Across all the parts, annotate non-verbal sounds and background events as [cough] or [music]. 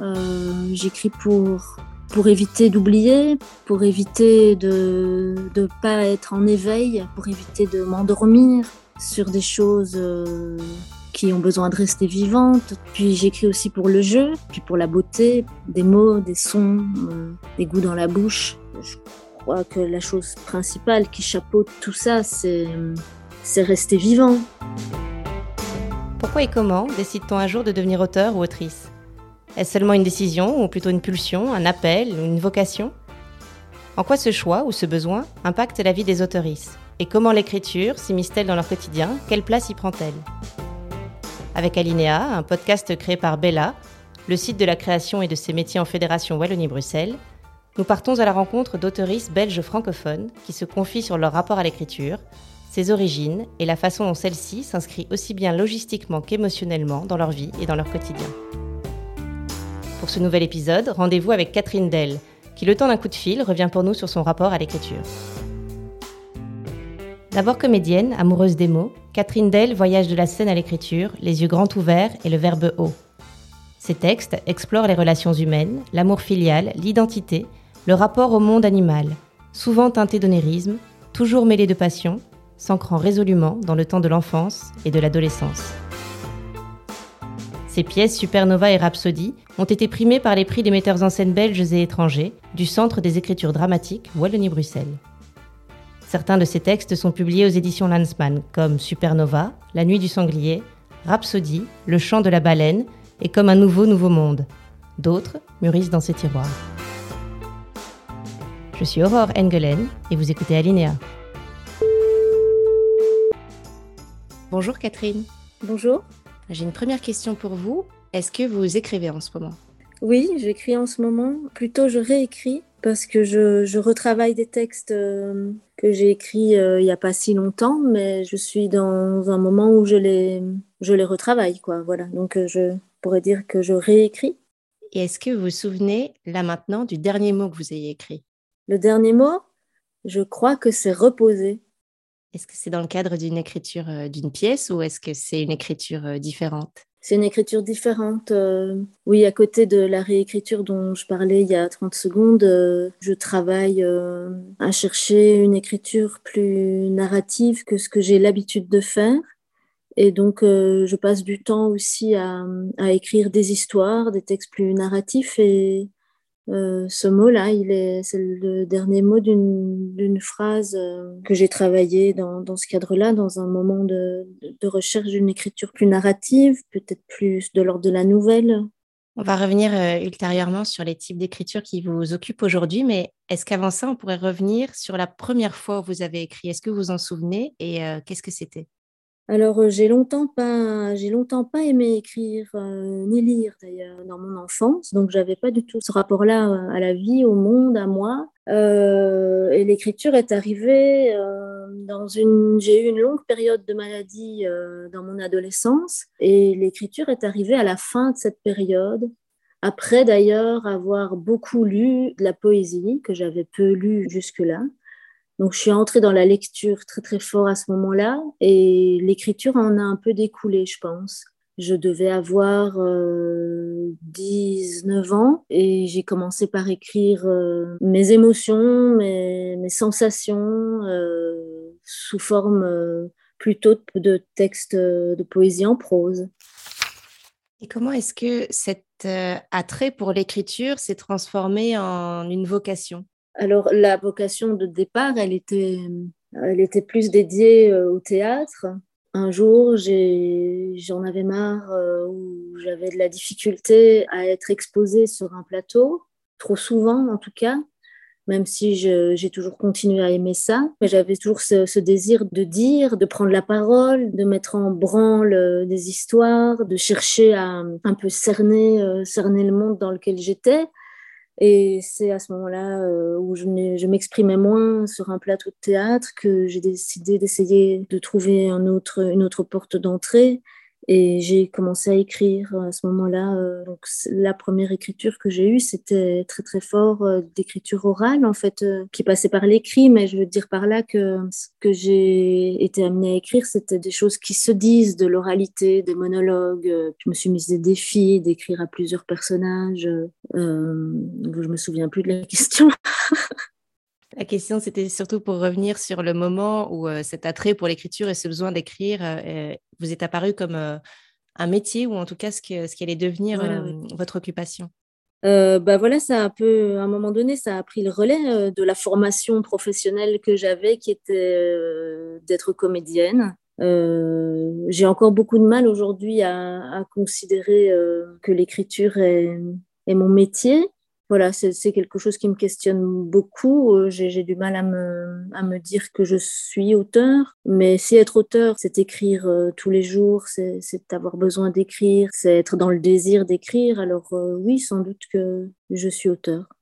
Euh, j'écris pour, pour éviter d'oublier, pour éviter de ne pas être en éveil, pour éviter de m'endormir sur des choses euh, qui ont besoin de rester vivantes. Puis j'écris aussi pour le jeu, puis pour la beauté, des mots, des sons, euh, des goûts dans la bouche. Je crois que la chose principale qui chapeaute tout ça, c'est rester vivant. Pourquoi et comment décide-t-on un jour de devenir auteur ou autrice? Est-ce seulement une décision ou plutôt une pulsion, un appel une vocation? En quoi ce choix ou ce besoin impacte la vie des autoristes? Et comment l'écriture s'immisce-t-elle dans leur quotidien? Quelle place y prend-elle? Avec Alinea, un podcast créé par Bella, le site de la création et de ses métiers en Fédération Wallonie-Bruxelles, nous partons à la rencontre d'autoristes belges francophones qui se confient sur leur rapport à l'écriture, ses origines et la façon dont celle-ci s'inscrit aussi bien logistiquement qu'émotionnellement dans leur vie et dans leur quotidien. Pour ce nouvel épisode, rendez-vous avec Catherine Dell, qui le temps d'un coup de fil revient pour nous sur son rapport à l'écriture. D'abord comédienne, amoureuse des mots, Catherine Dell voyage de la scène à l'écriture, les yeux grands ouverts et le verbe haut. Ses textes explorent les relations humaines, l'amour filial, l'identité, le rapport au monde animal, souvent teinté d'onérisme, toujours mêlé de passion, s'ancrant résolument dans le temps de l'enfance et de l'adolescence. Ces pièces Supernova et Rhapsody ont été primées par les prix des metteurs en scène belges et étrangers du Centre des écritures dramatiques Wallonie-Bruxelles. Certains de ces textes sont publiés aux éditions Landsman, comme Supernova, La nuit du sanglier, Rhapsody, Le chant de la baleine et Comme un nouveau nouveau monde. D'autres mûrissent dans ces tiroirs. Je suis Aurore Engelen et vous écoutez Alinea. Bonjour Catherine. Bonjour. J'ai une première question pour vous. Est-ce que vous écrivez en ce moment? Oui, j'écris en ce moment. Plutôt, je réécris parce que je, retravaille des textes euh, que j'ai écrits euh, il n'y a pas si longtemps, mais je suis dans un moment où je les, je les retravaille. Quoi. Voilà. Donc, euh, je pourrais dire que je réécris. Et est-ce que vous vous souvenez, là maintenant, du dernier mot que vous ayez écrit? Le dernier mot, je crois que c'est reposer. Est-ce que c'est dans le cadre d'une écriture euh, d'une pièce ou est-ce que c'est une écriture euh, différente? C'est une écriture différente. Euh, oui, à côté de la réécriture dont je parlais il y a 30 secondes, je travaille à chercher une écriture plus narrative que ce que j'ai l'habitude de faire. Et donc, je passe du temps aussi à, à, écrire des histoires, des textes plus narratifs et euh, ce mot-là, il est, c'est le dernier mot d'une, phrase euh, que j'ai travaillé dans, ce cadre-là, dans un moment de, recherche d'une écriture plus narrative, peut-être plus de l'ordre de la nouvelle. On va revenir euh, ultérieurement sur les types d'écriture qui vous occupent aujourd'hui, mais est-ce qu'avant ça, on pourrait revenir sur la première fois où vous avez écrit? Est-ce que vous en souvenez? Et qu'est-ce que c'était? Alors, euh, j'ai longtemps pas, j'ai longtemps pas aimé écrire euh, ni lire d'ailleurs dans mon enfance, donc j'avais pas du tout ce rapport-là euh, à la vie, au monde, à moi. et l'écriture est arrivée dans une, j'ai eu une longue période de maladie dans mon adolescence, et l'écriture est arrivée à la fin de cette période. Après d'ailleurs avoir beaucoup lu de la poésie que j'avais peu lu jusque-là. Donc, je suis entrée dans la lecture très, très fort à ce moment-là et l'écriture en a un peu découlé, je pense. Je devais avoir 19 euh, ans et j'ai commencé par écrire euh, mes émotions, mes, sensations euh, sous forme plutôt de textes de poésie en prose. Et comment est-ce que cet attrait pour l'écriture s'est transformé en une vocation? Alors, la vocation de départ, elle était, elle était plus dédiée euh, au théâtre. Un jour, j'en avais marre euh, où j'avais de la difficulté à être exposée sur un plateau, trop souvent en tout cas, même si j'ai toujours continué à aimer ça. Mais j'avais toujours ce, désir de dire, de prendre la parole, de mettre en branle euh, des histoires, de chercher à un peu cerner, cerner le monde dans lequel j'étais. Et c'est à ce moment-là euh, où je m'exprimais moins sur un plateau de théâtre que j'ai décidé d'essayer de trouver une autre porte d'entrée. Et j'ai commencé à écrire à ce moment-là. Euh, donc la première écriture que j'ai eue, c'était très très fort euh, d'écriture orale en fait, euh, qui passait par l'écrit. Mais je veux dire par là que ce que j'ai été amenée à écrire, c'était des choses qui se disent, de l'oralité, des monologues. Je me suis mise des défis d'écrire à plusieurs personnages. Je me souviens plus de la [laughs] question. La question, c'était surtout pour revenir sur le moment où cet attrait pour l'écriture et ce besoin d'écrire vous est apparu comme un métier ou en tout cas ce, qui allait devenir votre occupation? bah voilà, ça a un peu, à un moment donné, ça a pris le relais de la formation professionnelle que j'avais, qui était d'être comédienne. J'ai encore beaucoup de mal aujourd'hui à, considérer que l'écriture est, est, mon métier voilà, c'est quelque chose qui me questionne beaucoup. Euh, j'ai du mal à me, à me, dire que je suis auteur, mais si être auteur, c'est écrire euh, tous les jours, c'est avoir besoin d'écrire, c'est être dans le désir d'écrire, alors euh, oui, sans doute que je suis auteur.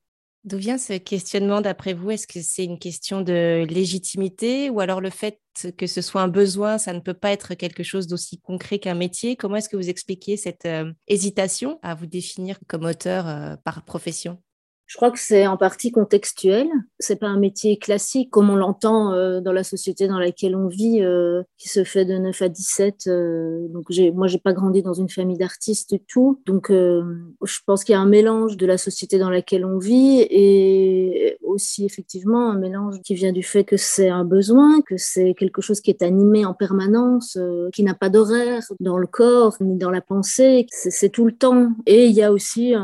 D'où vient ce questionnement d'après vous? Est-ce que c'est une question de légitimité ou alors le fait que ce soit un besoin, ça ne peut pas être quelque chose d'aussi concret qu'un métier? Comment est-ce que vous expliquez cette euh, hésitation à vous définir comme auteur euh, par profession? Je crois que c'est en partie contextuel. C'est pas un métier classique comme on l'entend euh, dans la société dans laquelle on vit, euh, qui se fait de 9 à 17. Euh, donc moi, j'ai pas grandi dans une famille d'artistes et tout. Donc je pense qu'il y a un mélange de la société dans laquelle on vit et aussi effectivement un mélange qui vient du fait que c'est un besoin, que c'est quelque chose qui est animé en permanence, qui n'a pas d'horaire dans le corps ni dans la pensée. C'est, tout le temps. Et il y a aussi,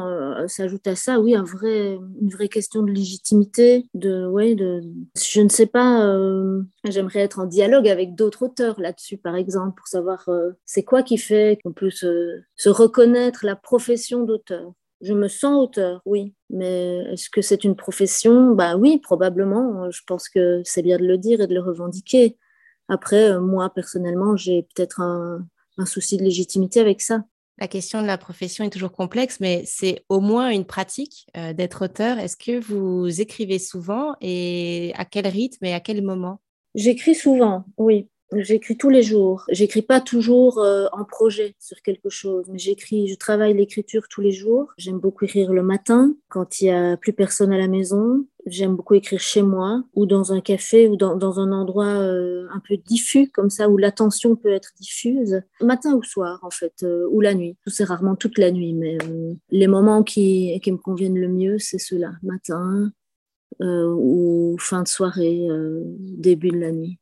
s'ajoute à ça, oui, une vraie question de légitimité, de, ouais, je ne sais pas, euh, j'aimerais être en dialogue avec d'autres auteurs là-dessus, par exemple, pour savoir euh, c'est quoi qui fait qu'on peut se, reconnaître la profession d'auteur. Je me sens auteur, oui, mais est-ce que c'est une profession? Bah oui, probablement. Je pense que c'est bien de le dire et de le revendiquer. Après, euh, moi, personnellement, j'ai peut-être un souci de légitimité avec ça. La question de la profession est toujours complexe, mais c'est au moins une pratique euh, d'être auteur. Est-ce que vous écrivez souvent et à quel rythme et à quel moment? J'écris souvent, oui. J'écris tous les jours. J'écris pas toujours euh, en projet sur quelque chose, mais j'écris, je travaille l'écriture tous les jours. J'aime beaucoup écrire le matin quand il y a plus personne à la maison. J'aime beaucoup écrire chez moi ou dans un café ou dans, dans un endroit euh, un peu diffus comme ça où l'attention peut être diffuse, matin ou soir en fait, euh, ou la nuit. C'est rarement toute la nuit, mais les moments qui, qui me conviennent le mieux, c'est ceux-là, matin ou fin de soirée, début de la nuit.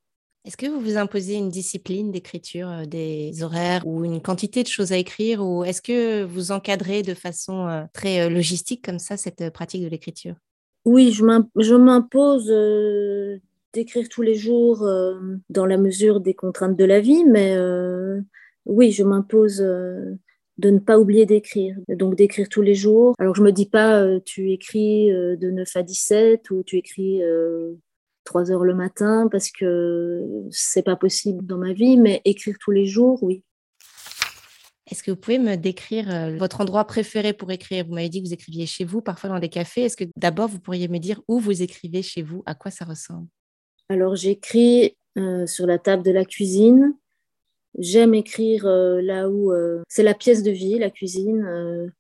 Est-ce que vous vous imposez une discipline d'écriture, euh, des horaires ou une quantité de choses à écrire ou est-ce que vous encadrez de façon euh, très euh, logistique comme ça cette pratique de l'écriture? Oui, je m'impose d'écrire tous les jours dans la mesure des contraintes de la vie, mais oui, je m'impose de ne pas oublier d'écrire, donc d'écrire tous les jours. Alors je me dis pas tu écris de 9 à 17 ou tu écris 3 heures le matin parce que c'est pas possible dans ma vie, mais écrire tous les jours, oui. Est-ce que vous pouvez me décrire euh, votre endroit préféré pour écrire? Vous m'avez dit que vous écriviez chez vous, parfois dans des cafés. Est-ce que d'abord vous pourriez me dire où vous écrivez chez vous? À quoi ça ressemble? Alors j'écris euh, sur la table de la cuisine. J'aime écrire euh, là où c'est la pièce de vie, la cuisine.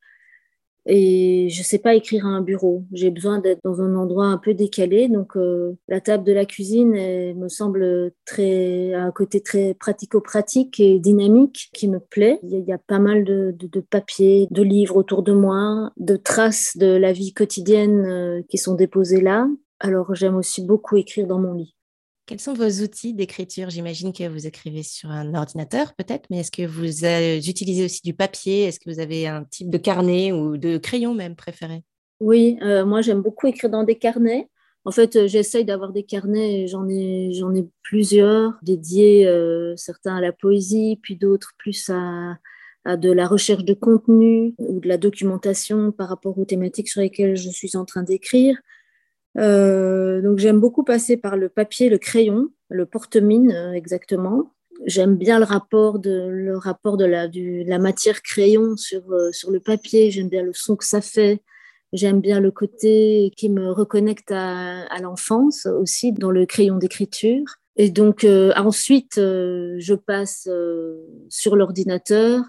Et je sais pas écrire à un bureau. J'ai besoin d'être dans un endroit un peu décalé. Donc, euh, la table de la cuisine me semble très, à un côté très pratico-pratique et dynamique qui me plaît. Il y a, pas mal de, de, de, papiers, de livres autour de moi, de traces de la vie quotidienne euh, qui sont déposées là. Alors, j'aime aussi beaucoup écrire dans mon lit. Quels sont vos outils d'écriture? J'imagine que vous écrivez sur un ordinateur peut-être, mais est-ce que vous euh, utilisez aussi du papier? Est-ce que vous avez un type de carnet ou de crayon même préféré? Oui, euh, moi j'aime beaucoup écrire dans des carnets. En fait, euh, j'essaye d'avoir des carnets, j'en ai, j'en ai plusieurs, dédiés certains à la poésie, puis d'autres plus à, à de la recherche de contenu ou de la documentation par rapport aux thématiques sur lesquelles je suis en train d'écrire. Euh, donc j'aime beaucoup passer par le papier, le crayon, le porte-mine euh, exactement. J'aime bien le rapport de, le rapport de la, la matière crayon sur, euh, sur le papier. J'aime bien le son que ça fait. J'aime bien le côté qui me reconnecte à, à l'enfance aussi dans le crayon d'écriture. Et donc ensuite, je passe sur l'ordinateur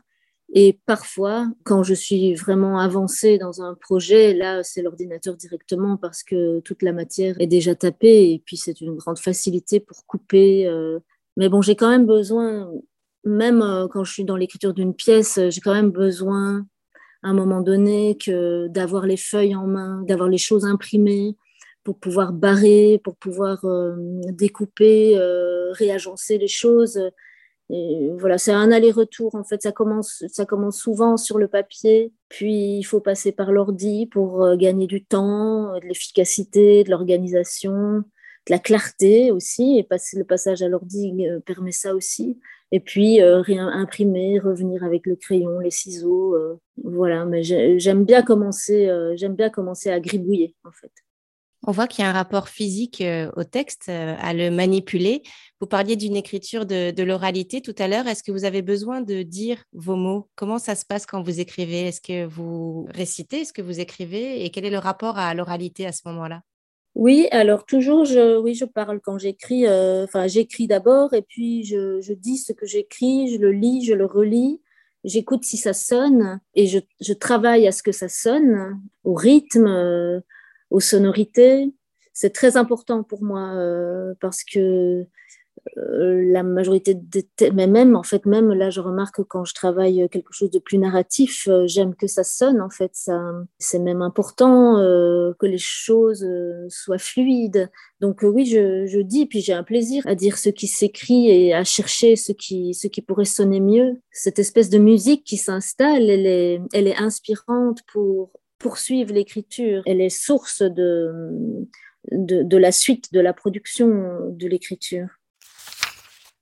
et parfois, quand je suis vraiment avancée dans un projet, là, c'est l'ordinateur directement parce que toute la matière est déjà tapée et puis c'est une grande facilité pour couper. Mais bon, j'ai quand même besoin, même quand je suis dans l'écriture d'une pièce, j'ai quand même besoin à un moment donné que d'avoir les feuilles en main, d'avoir les choses imprimées pour pouvoir barrer, pour pouvoir euh, découper, euh, réagencer les choses. Et voilà, c'est un aller-retour en fait. Ça commence, ça commence souvent sur le papier, puis il faut passer par l'ordi pour euh, gagner du temps, de l'efficacité, de l'organisation, de la clarté aussi. Et passer le passage à l'ordi permet ça aussi et puis euh, imprimer, revenir avec le crayon, les ciseaux, euh, voilà. Mais j'aime bien commencer, euh, j'aime bien commencer à gribouiller en fait. On voit qu'il y a un rapport physique au texte, à le manipuler. Vous parliez d'une écriture de, l'oralité tout à l'heure. Est-ce que vous avez besoin de dire vos mots? Comment ça se passe quand vous écrivez? Est-ce que vous récitez Est-ce que vous écrivez? Et quel est le rapport à l'oralité à ce moment-là? Oui, alors toujours, je, oui, je parle quand j'écris. Euh, enfin, j'écris d'abord et puis je, dis ce que j'écris, je le lis, je le relis, j'écoute si ça sonne et je, travaille à ce que ça sonne, au rythme, euh, aux sonorités. C'est très important pour moi euh, parce que euh, la majorité des mais même en fait même là je remarque quand je travaille quelque chose de plus narratif euh, j'aime que ça sonne en fait. Ça c'est même important que les choses soient fluides. Donc oui je, je, dis puis j'ai un plaisir à dire ce qui s'écrit et à chercher ce qui ce qui pourrait sonner mieux. Cette espèce de musique qui s'installe elle est elle est inspirante pour poursuivre l'écriture elle est source de de, de la suite de la production de l'écriture.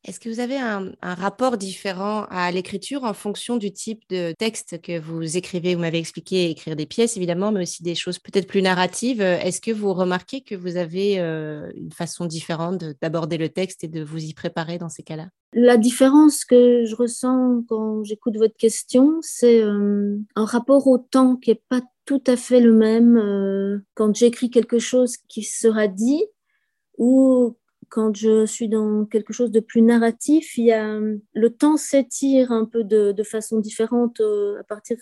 Est-ce que vous avez un, rapport différent à l'écriture en fonction du type de texte que vous écrivez? Vous m'avez expliqué écrire des pièces, évidemment, mais aussi des choses peut-être plus narratives. Est-ce que vous remarquez que vous avez euh, une façon différente d'aborder le texte et de vous y préparer dans ces cas-là? La différence que je ressens quand j'écoute votre question, c'est euh, un rapport au temps qui n'est pas tout à fait le même euh, quand j'écris quelque chose qui sera dit ou quand je suis dans quelque chose de plus narratif, il y a, le temps s'étire un peu de, façon différente euh, à partir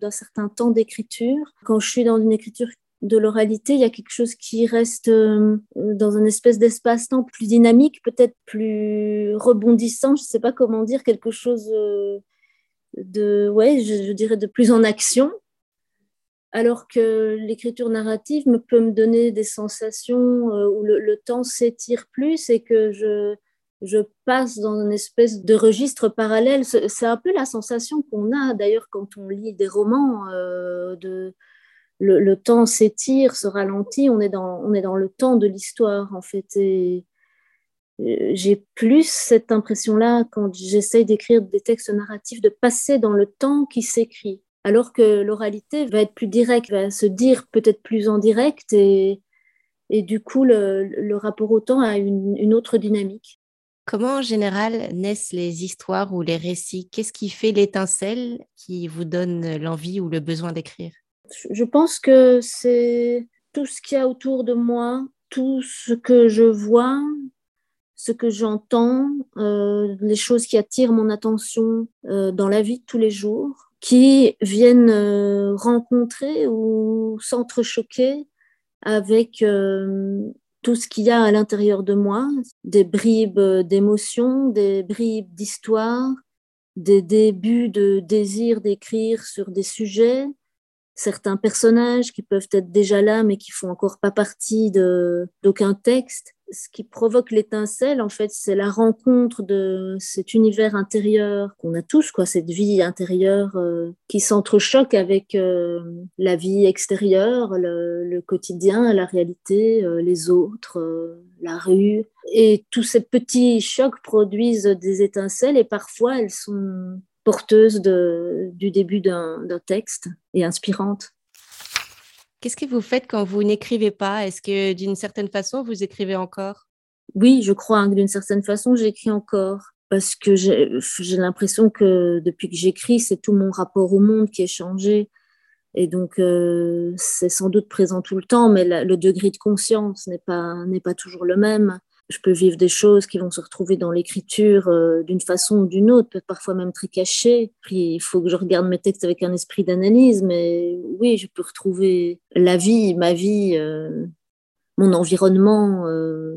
d'un certain temps d'écriture. Quand je suis dans une écriture de l'oralité, il y a quelque chose qui reste euh, dans une espèce d'espace-temps plus dynamique, peut-être plus rebondissant, je ne sais pas comment dire, quelque chose euh, de, ouais, je dirais de plus en action alors que l'écriture narrative me peut me donner des sensations euh, où le, temps s'étire plus et que je, je passe dans une espèce de registre parallèle. C'est un peu la sensation qu'on a d'ailleurs quand on lit des romans. Euh, de, le, temps s'étire, se ralentit, on est, dans, on est dans le temps de l'histoire en fait. Euh, j'ai plus cette impression-là quand j'essaye d'écrire des textes narratifs, de passer dans le temps qui s'écrit alors que l'oralité va être plus directe, va se dire peut-être plus en direct et, et du coup le, rapport au temps a une, autre dynamique. Comment en général naissent les histoires ou les récits? Qu'est-ce qui fait l'étincelle qui vous donne l'envie ou le besoin d'écrire? Je pense que c'est tout ce qu'il y a autour de moi, tout ce que je vois, ce que j'entends, euh, les choses qui attirent mon attention euh, dans la vie de tous les jours qui viennent euh, rencontrer ou s'entrechoquer avec euh, tout ce qu'il y a à l'intérieur de moi, des bribes d'émotions, des bribes d'histoire, des débuts de désir d'écrire sur des sujets, certains personnages qui peuvent être déjà là mais qui font encore pas partie d'aucun texte ce qui provoque l'étincelle, en fait, c'est la rencontre de cet univers intérieur qu'on a tous, quoi, cette vie intérieure euh, qui s'entrechoque avec euh, la vie extérieure, le, quotidien, la réalité, euh, les autres, la rue. Et tous ces petits chocs produisent des étincelles et parfois elles sont porteuses de, du début d'un texte et inspirantes. Qu'est-ce que vous faites quand vous n'écrivez pas? Est-ce que d'une certaine façon, vous écrivez encore? Oui, je crois que d'une certaine façon, j'écris encore. Parce que j'ai l'impression que depuis que j'écris, c'est tout mon rapport au monde qui est changé. Et donc, euh, c'est sans doute présent tout le temps, mais le degré de conscience n'est pas, pas toujours le même. Je peux vivre des choses qui vont se retrouver dans l'écriture euh, d'une façon ou d'une autre, parfois même très cachées. Il faut que je regarde mes textes avec un esprit d'analyse, mais oui, je peux retrouver la vie, ma vie, euh, mon environnement euh,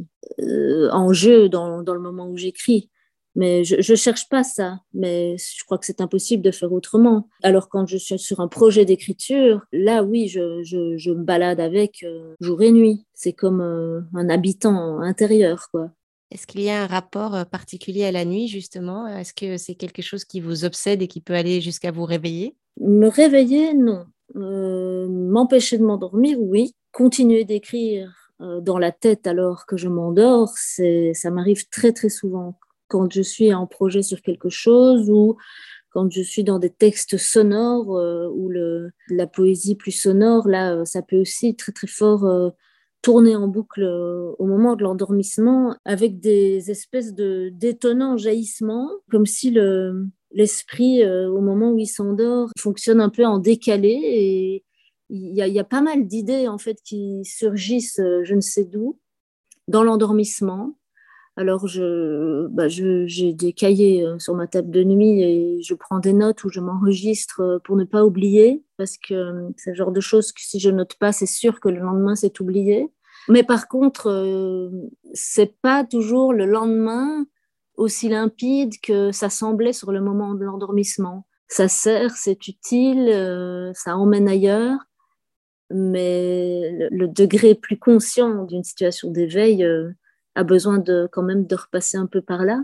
en jeu dans, le moment où j'écris. Mais je ne cherche pas ça, mais je crois que c'est impossible de faire autrement. Alors quand je suis sur un projet d'écriture, là oui, je, je, je, me balade avec jour et nuit. C'est comme un habitant intérieur, quoi. Est-ce qu'il y a un rapport euh, particulier à la nuit, justement? Est-ce que c'est quelque chose qui vous obsède et qui peut aller jusqu'à vous réveiller? Me réveiller, non. Euh, m'empêcher de m'endormir, oui. Continuer d'écrire euh, dans la tête alors que je m'endors, ça m'arrive très très souvent quand je suis en projet sur quelque chose ou quand je suis dans des textes sonores ou le, la poésie plus sonore, là, ça peut aussi très très fort tourner en boucle euh, au moment de l'endormissement avec des espèces de d'étonnants jaillissements, comme si le, l'esprit, euh, au moment où il s'endort, fonctionne un peu en décalé et il y, a, y a pas mal d'idées en fait qui surgissent, euh, je ne sais d'où, dans l'endormissement. Alors, bah je, j'ai des cahiers sur ma table de nuit et je prends des notes où je m'enregistre pour ne pas oublier, parce que c'est le genre de choses que si je note pas, c'est sûr que le lendemain, c'est oublié. Mais par contre, euh, c'est pas toujours le lendemain aussi limpide que ça semblait sur le moment de l'endormissement. Ça sert, c'est utile, euh, ça emmène ailleurs, mais le, degré plus conscient d'une situation d'éveil euh, a besoin de quand même de repasser un peu par là.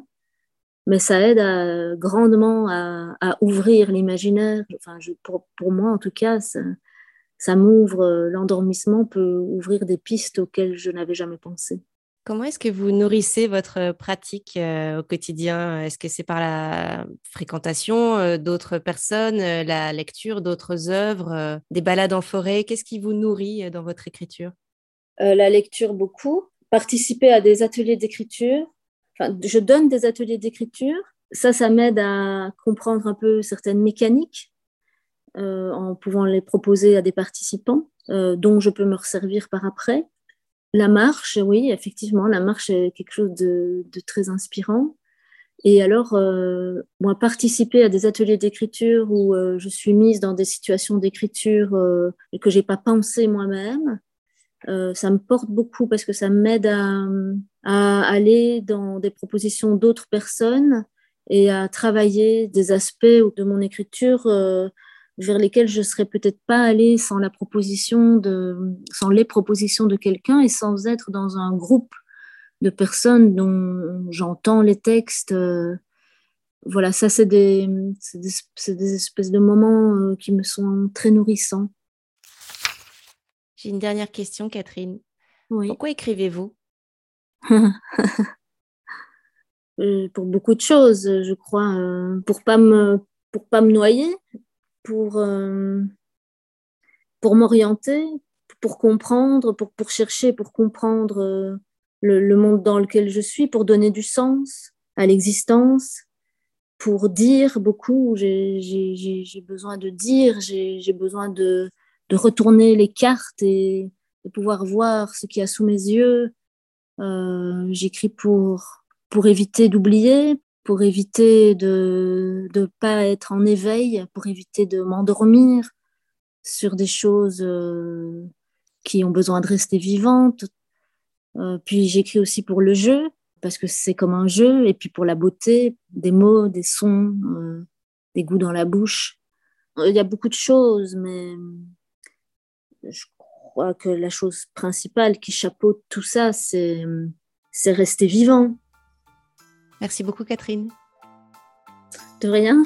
Mais ça aide à, grandement à, à ouvrir l'imaginaire. Enfin, je, pour, pour, moi, en tout cas, ça, ça m'ouvre. L'endormissement peut ouvrir des pistes auxquelles je n'avais jamais pensé. Comment est-ce que vous nourrissez votre pratique euh, au quotidien? Est-ce que c'est par la fréquentation euh, d'autres personnes, euh, la lecture d'autres œuvres, des balades en forêt? Qu'est-ce qui vous nourrit dans votre écriture? La lecture beaucoup, participer à des ateliers d'écriture. Enfin, je donne des ateliers d'écriture. Ça, ça m'aide à comprendre un peu certaines mécaniques euh, en pouvant les proposer à des participants, euh, dont je peux me resservir par après. La marche, oui, effectivement, la marche est quelque chose de, très inspirant. Et alors, euh, moi, participer à des ateliers d'écriture où je suis mise dans des situations d'écriture euh, que j'ai pas pensé moi-même, ça me porte beaucoup parce que ça m'aide à, aller dans des propositions d'autres personnes et à travailler des aspects de mon écriture euh, vers lesquels je serais peut-être pas allée sans les propositions de quelqu'un et sans être dans un groupe de personnes dont j'entends les textes. Euh, voilà, ça, c'est des, espèces de moments euh, qui me sont très nourrissants. J'ai une dernière question, Catherine. Oui. Pourquoi écrivez-vous? [laughs] Euh, Pour beaucoup de choses, je crois. Euh, pour pas me pour pas me noyer, pour euh, pour m'orienter, pour comprendre, pour pour chercher, pour comprendre le, le, monde dans lequel je suis, pour donner du sens à l'existence, pour dire beaucoup. J'ai besoin de dire, j'ai besoin de, de retourner les cartes et de pouvoir voir ce qu'il y a sous mes yeux. Euh, J'écris pour, pour éviter d'oublier, pour éviter de ne pas être en éveil, pour éviter de m'endormir sur des choses euh, qui ont besoin de rester vivantes. Euh, puis j'écris aussi pour le jeu, parce que c'est comme un jeu, et puis pour la beauté, des mots, des sons, euh, des goûts dans la bouche. Il y a beaucoup de choses, mais je crois que la chose principale qui chapeaute tout ça, c'est rester vivant. Merci beaucoup, Catherine. De rien.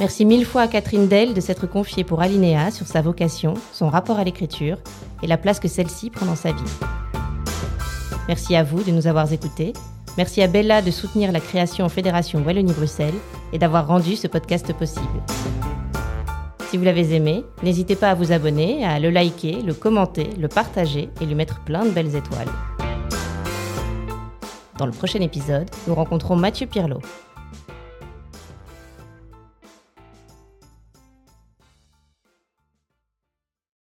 Merci mille fois à Catherine Dell de s'être confiée pour Alinéa sur sa vocation, son rapport à l'écriture et la place que celle-ci prend dans sa vie. Merci à vous de nous avoir écoutés. Merci à Bella de soutenir la création en Fédération Wallonie-Bruxelles et d'avoir rendu ce podcast possible. Si vous l'avez aimé, n'hésitez pas à vous abonner, à le liker, le commenter, le partager et lui mettre plein de belles étoiles. Dans le prochain épisode, nous rencontrons Mathieu Pirlot,